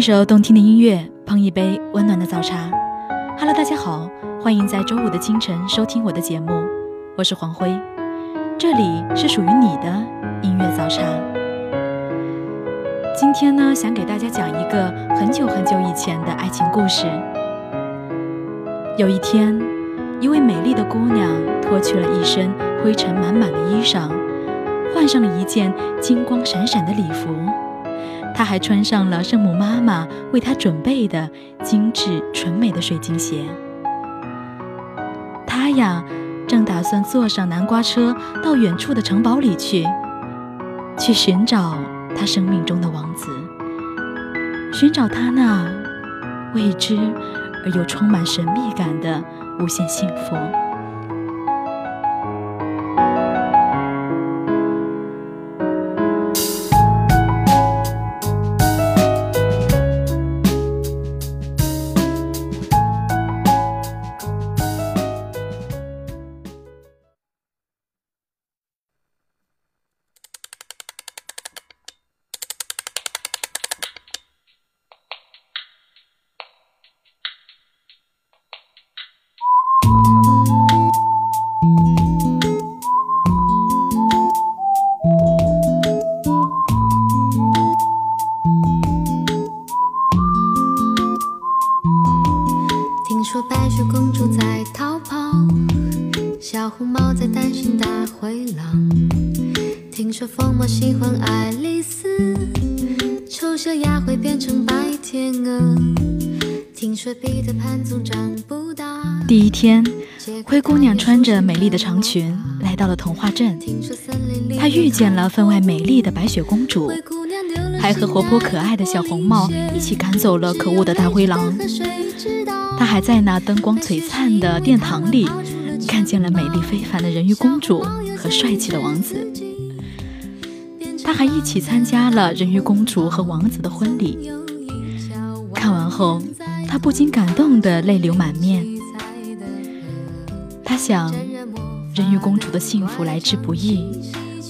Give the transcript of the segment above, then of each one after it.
一首动听的音乐，碰一杯温暖的早茶。Hello，大家好，欢迎在周五的清晨收听我的节目，我是黄辉，这里是属于你的音乐早茶。今天呢，想给大家讲一个很久很久以前的爱情故事。有一天，一位美丽的姑娘脱去了一身灰尘满满的衣裳，换上了一件金光闪闪的礼服。她还穿上了圣母妈妈为她准备的精致纯美的水晶鞋。她呀，正打算坐上南瓜车到远处的城堡里去，去寻找她生命中的王子，寻找他那未知而又充满神秘感的无限幸福。小红帽在担心大灰狼。听说疯帽喜欢爱丽丝，丑小鸭会变成白天鹅。听说彼得潘总长不大。第一天，灰姑娘穿着美丽的长裙来到了童话镇，她遇见了分外美丽的白雪公主，还和活泼可爱的小红帽一起赶走了可恶的大灰狼。她还在那灯光璀璨的殿堂里，看见了美丽非凡的人鱼公主和帅气的王子。她还一起参加了人鱼公主和王子的婚礼。看完后，他不禁感动得泪流满面。他想，人鱼公主的幸福来之不易，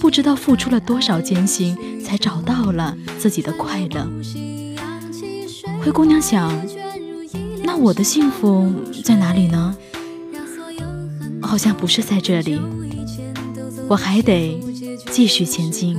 不知道付出了多少艰辛，才找到了自己的快乐。灰姑娘想。那我的幸福在哪里呢？好像不是在这里，我还得继续前进。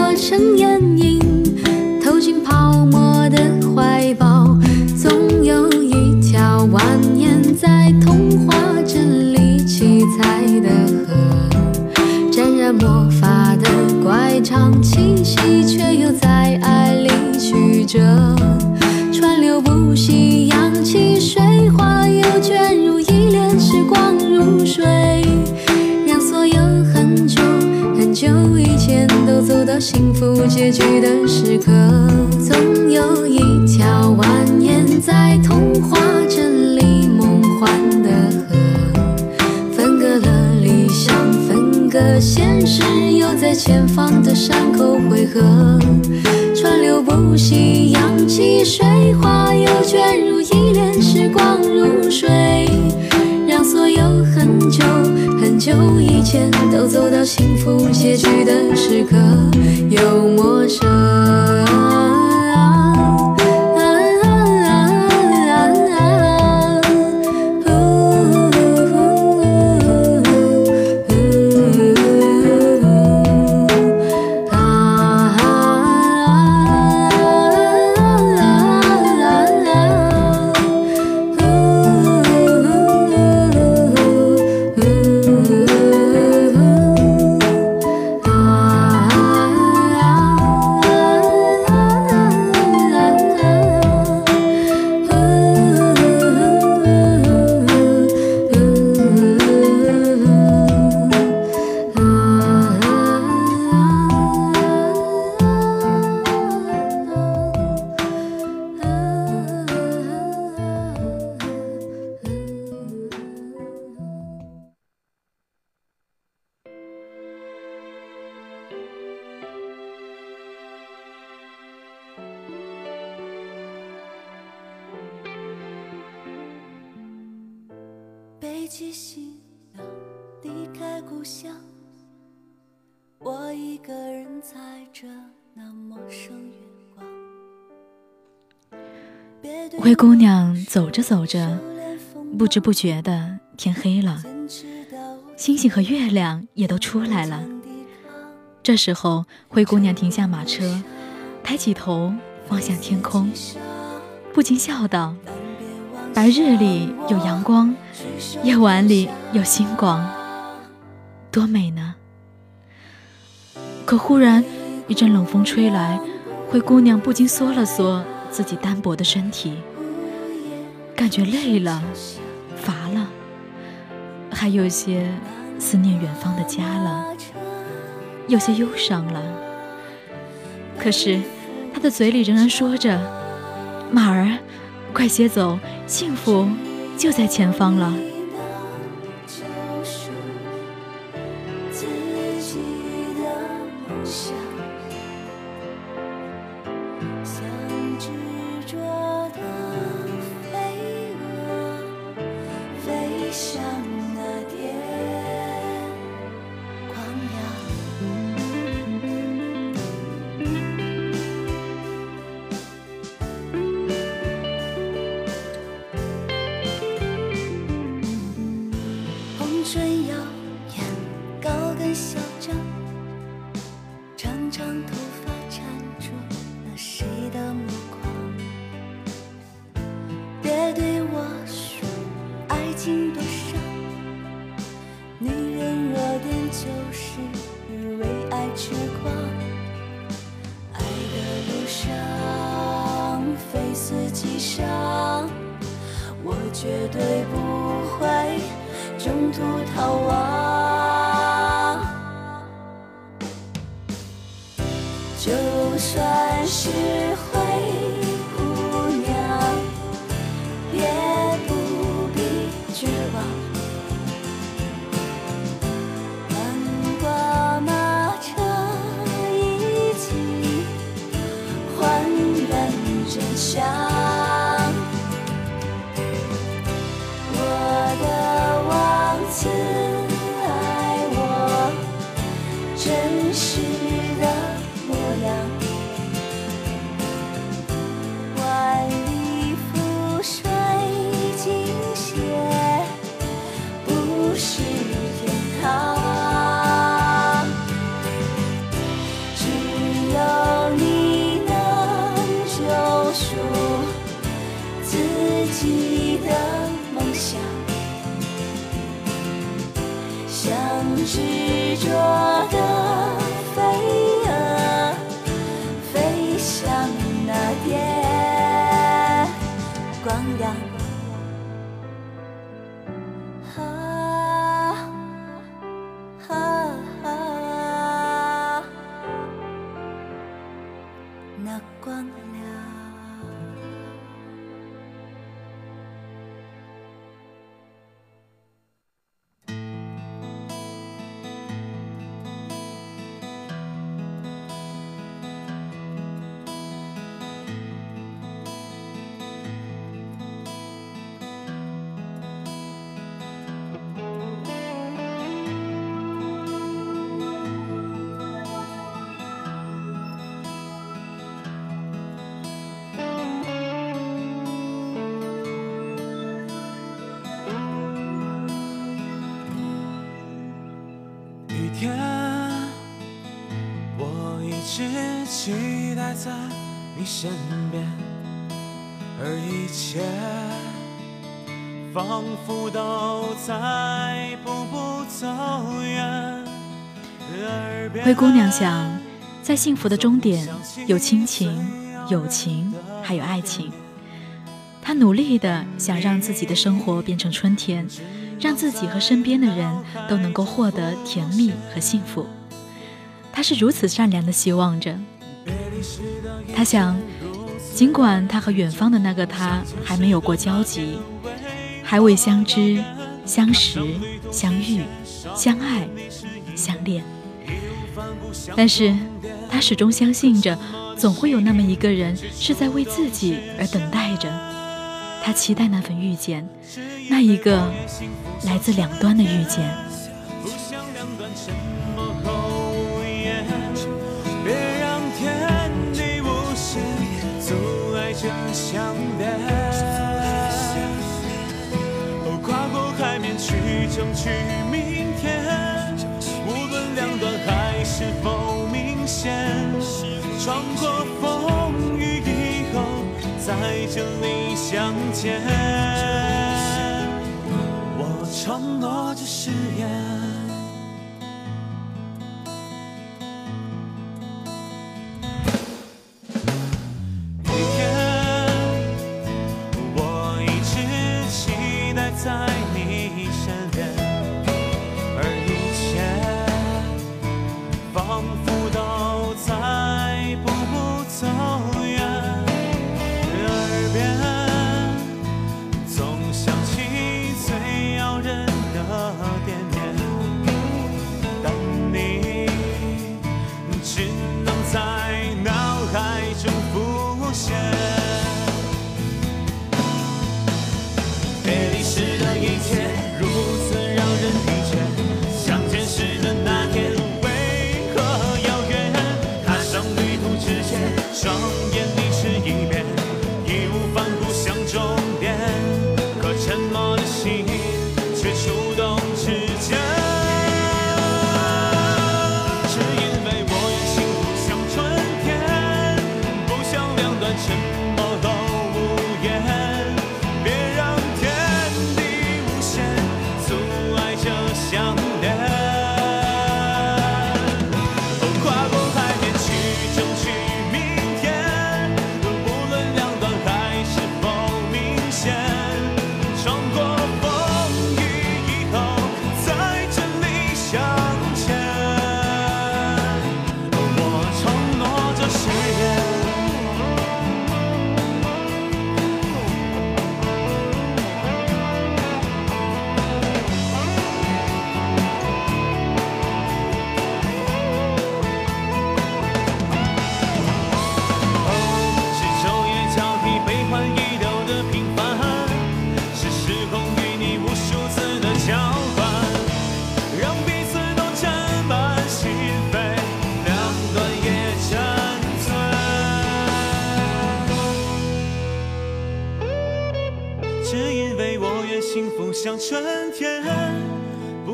水花，又卷入一帘时光如水，让所有很久。很久以前都走到幸福结局的时刻，又陌生。灰姑娘走着走着，不知不觉的天黑了，星星和月亮也都出来了。这时候，灰姑娘停下马车，抬起头望向天空，不禁笑道：“白日里有阳光，夜晚里有星光，多美呢！”可忽然一阵冷风吹来，灰姑娘不禁缩了缩自己单薄的身体。感觉累了，乏了，还有些思念远方的家了，有些忧伤了。可是他的嘴里仍然说着：“马儿，快些走，幸福就在前方了。”自己上我绝对不会中途逃亡。就算是待在你身边，而一切仿佛都在步步走远。灰姑娘想，在幸福的终点，有亲情、友情，还有爱情。她努力的想让自己的生活变成春天，让自己和身边的人都能够获得甜蜜和幸福。她是如此善良的希望着。他想，尽管他和远方的那个他还没有过交集，还未相知、相识、相遇、相爱、相恋，但是他始终相信着，总会有那么一个人是在为自己而等待着。他期待那份遇见，那一个来自两端的遇见。争取明天，无论两端还是否明显，穿过风雨以后，在这里。相见，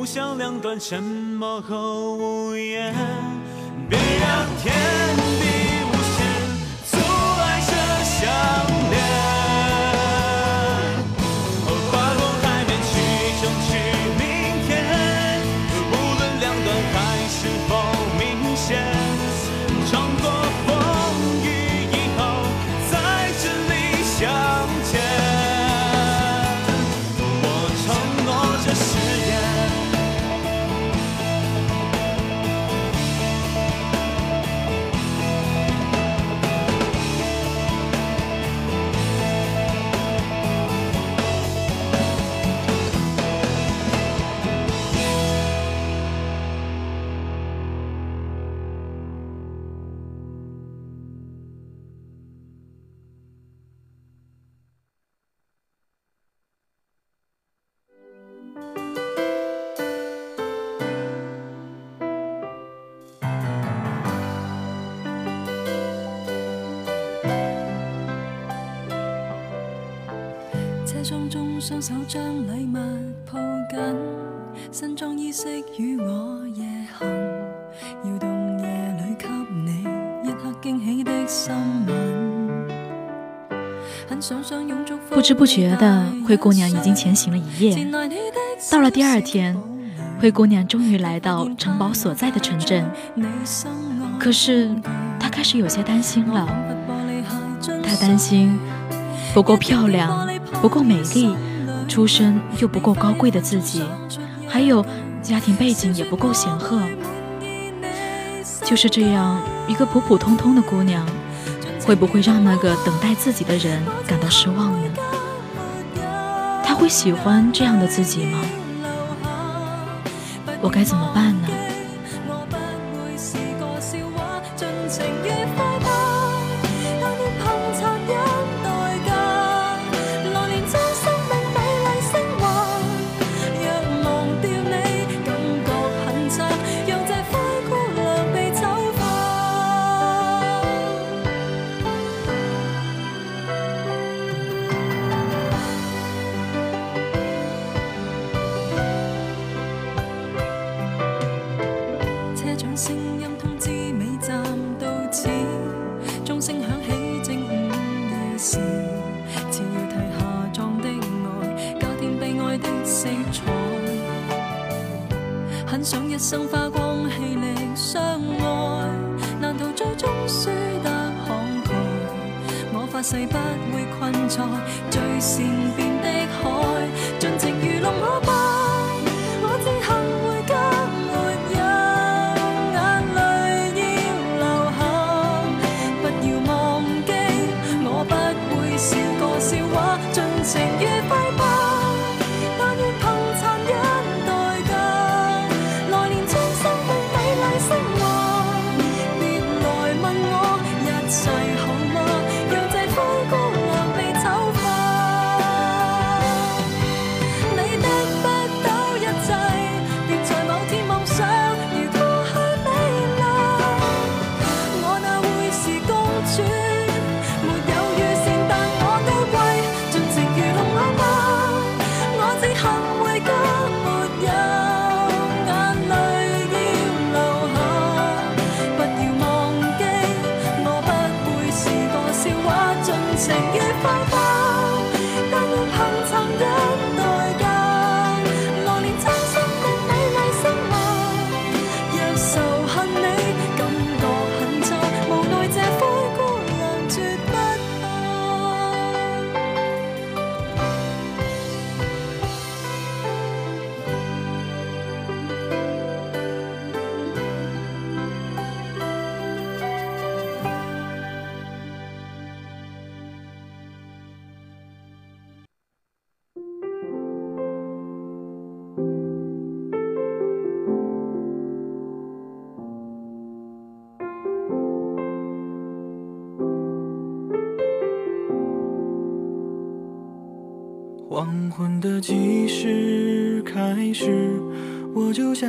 笑两端沉默后无言。别让天地双手将礼物抱紧，身装衣饰与我夜行，摇动夜里给你一刻惊喜的心吻。很想想拥簇不知不觉的，灰姑娘已经前行了一夜。到了第二天，灰姑娘终于来到城堡所在的城镇。可是，她开始有些担心了。她担心不够漂亮、不够美丽、出身又不够高贵的自己，还有家庭背景也不够显赫。就是这样一个普普通通的姑娘，会不会让那个等待自己的人感到失望呢？他会喜欢这样的自己吗？我该怎么办呢？发誓不会困在最善变的海，尽情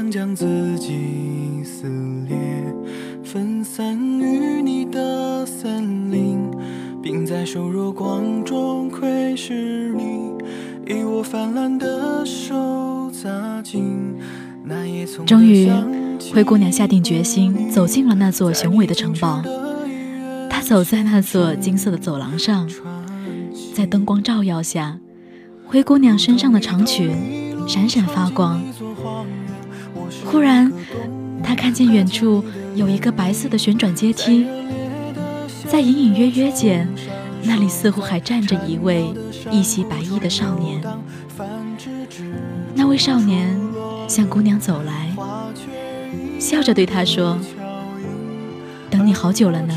想将自己撕裂，分散于你的森林，并在瘦弱光中窥视你，以我泛滥的手扎进那夜。终于，灰姑娘下定决心，走进了那座雄伟的城堡。她走在那座金色的走廊上，在灯光照耀下。灰姑娘身上的长裙闪闪发光。忽然，他看见远处有一个白色的旋转阶梯，在隐隐约约间，那里似乎还站着一位一袭白衣的少年。那位少年向姑娘走来，笑着对她说：“等你好久了呢。”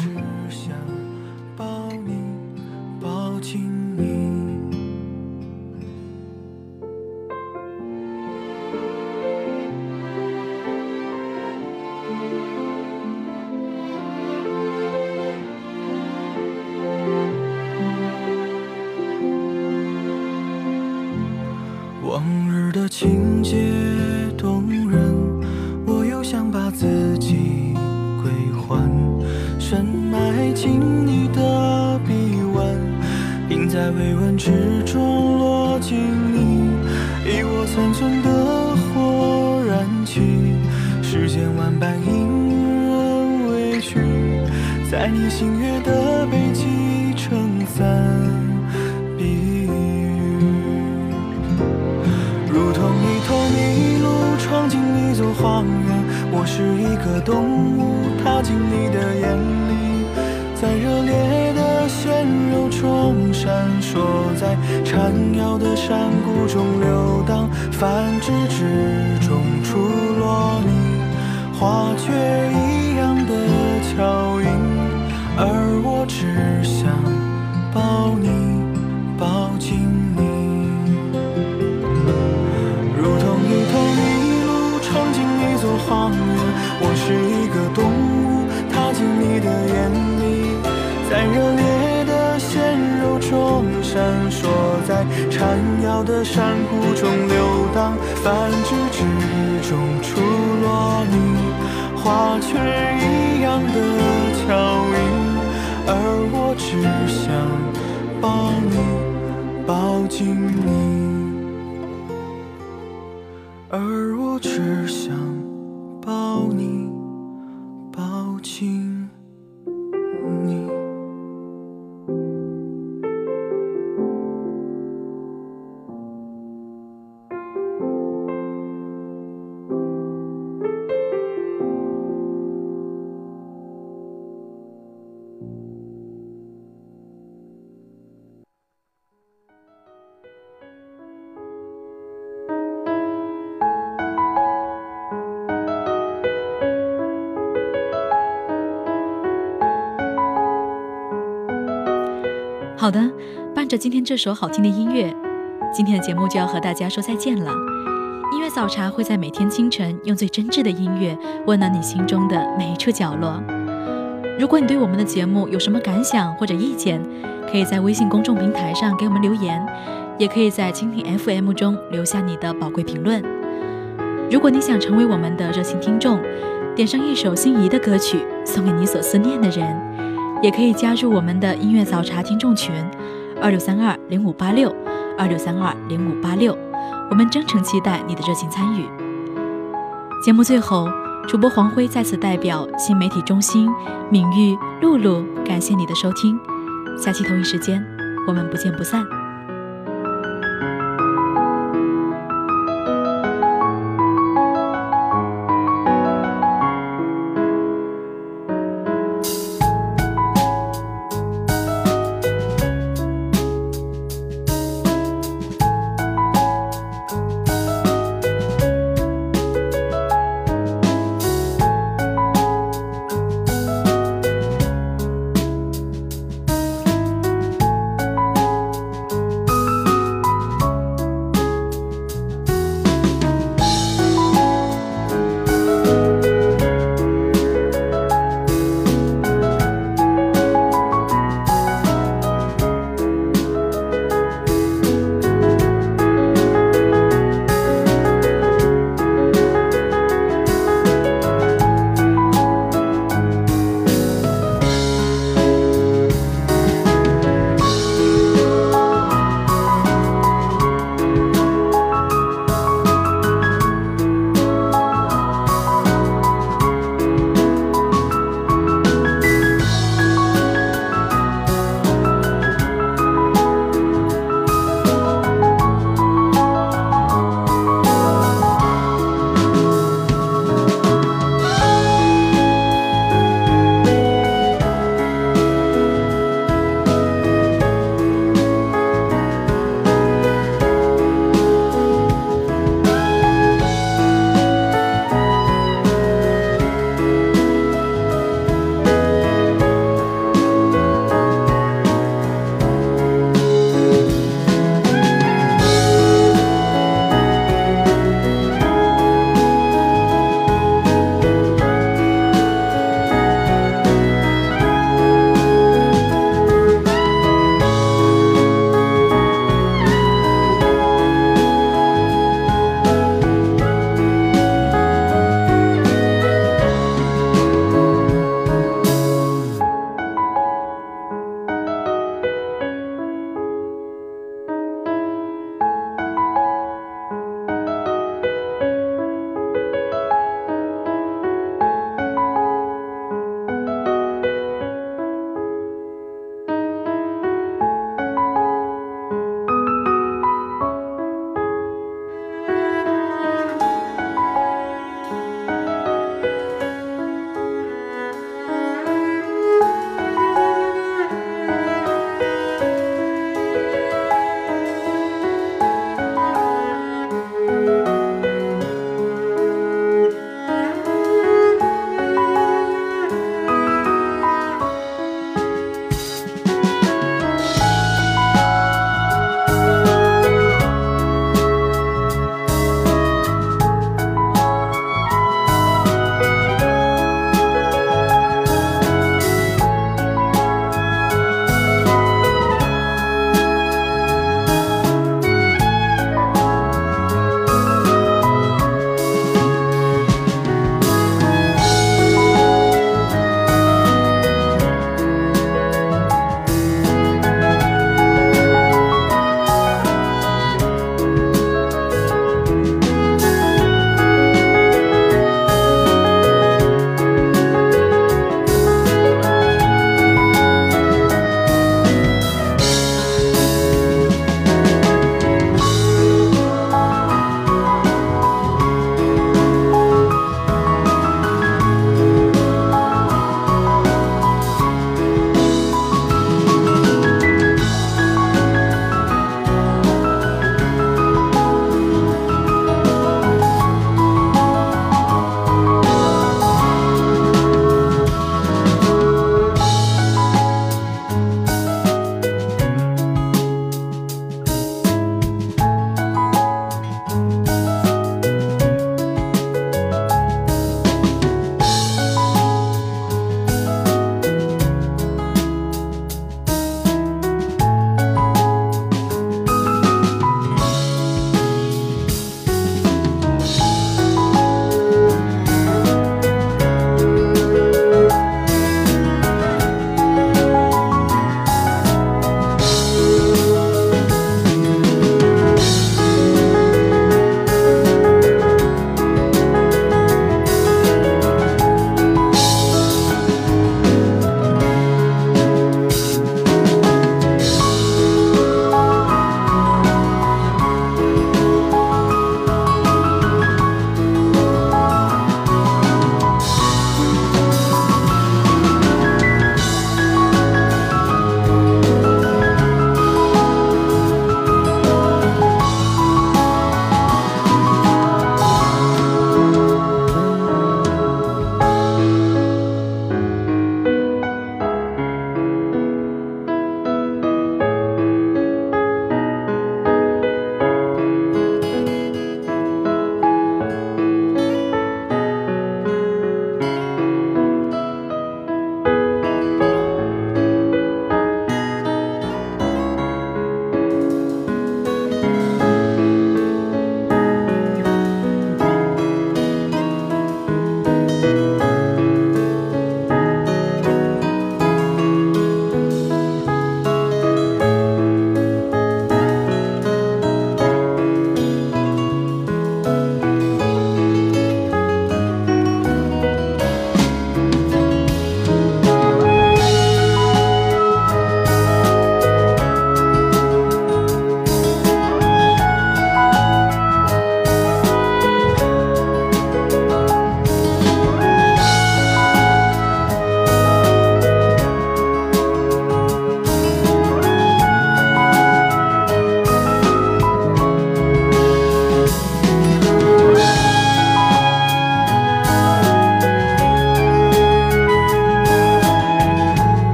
往日的情节动人，我又想把自己归还，深埋进你的臂弯，并在微温之中落进你，以我三寸的火燃起，世间万般因人畏惧，在你心悦的。荒原。我是一个动物，踏进你的眼里，在热烈的鲜肉中闪烁，在缠绕的山谷中流荡，繁殖之中出落你花雀一样的俏在缠绕的山谷中流荡，繁殖之中出落你花雀一样的巧音，而我只想抱你，抱紧你，而我只想好的，伴着今天这首好听的音乐，今天的节目就要和大家说再见了。音乐早茶会在每天清晨用最真挚的音乐温暖你心中的每一处角落。如果你对我们的节目有什么感想或者意见，可以在微信公众平台上给我们留言，也可以在蜻蜓 FM 中留下你的宝贵评论。如果你想成为我们的热心听众，点上一首心仪的歌曲送给你所思念的人。也可以加入我们的音乐早茶听众群，二六三二零五八六，二六三二零五八六，我们真诚期待你的热情参与。节目最后，主播黄辉再次代表新媒体中心、敏玉、露露，感谢你的收听。下期同一时间，我们不见不散。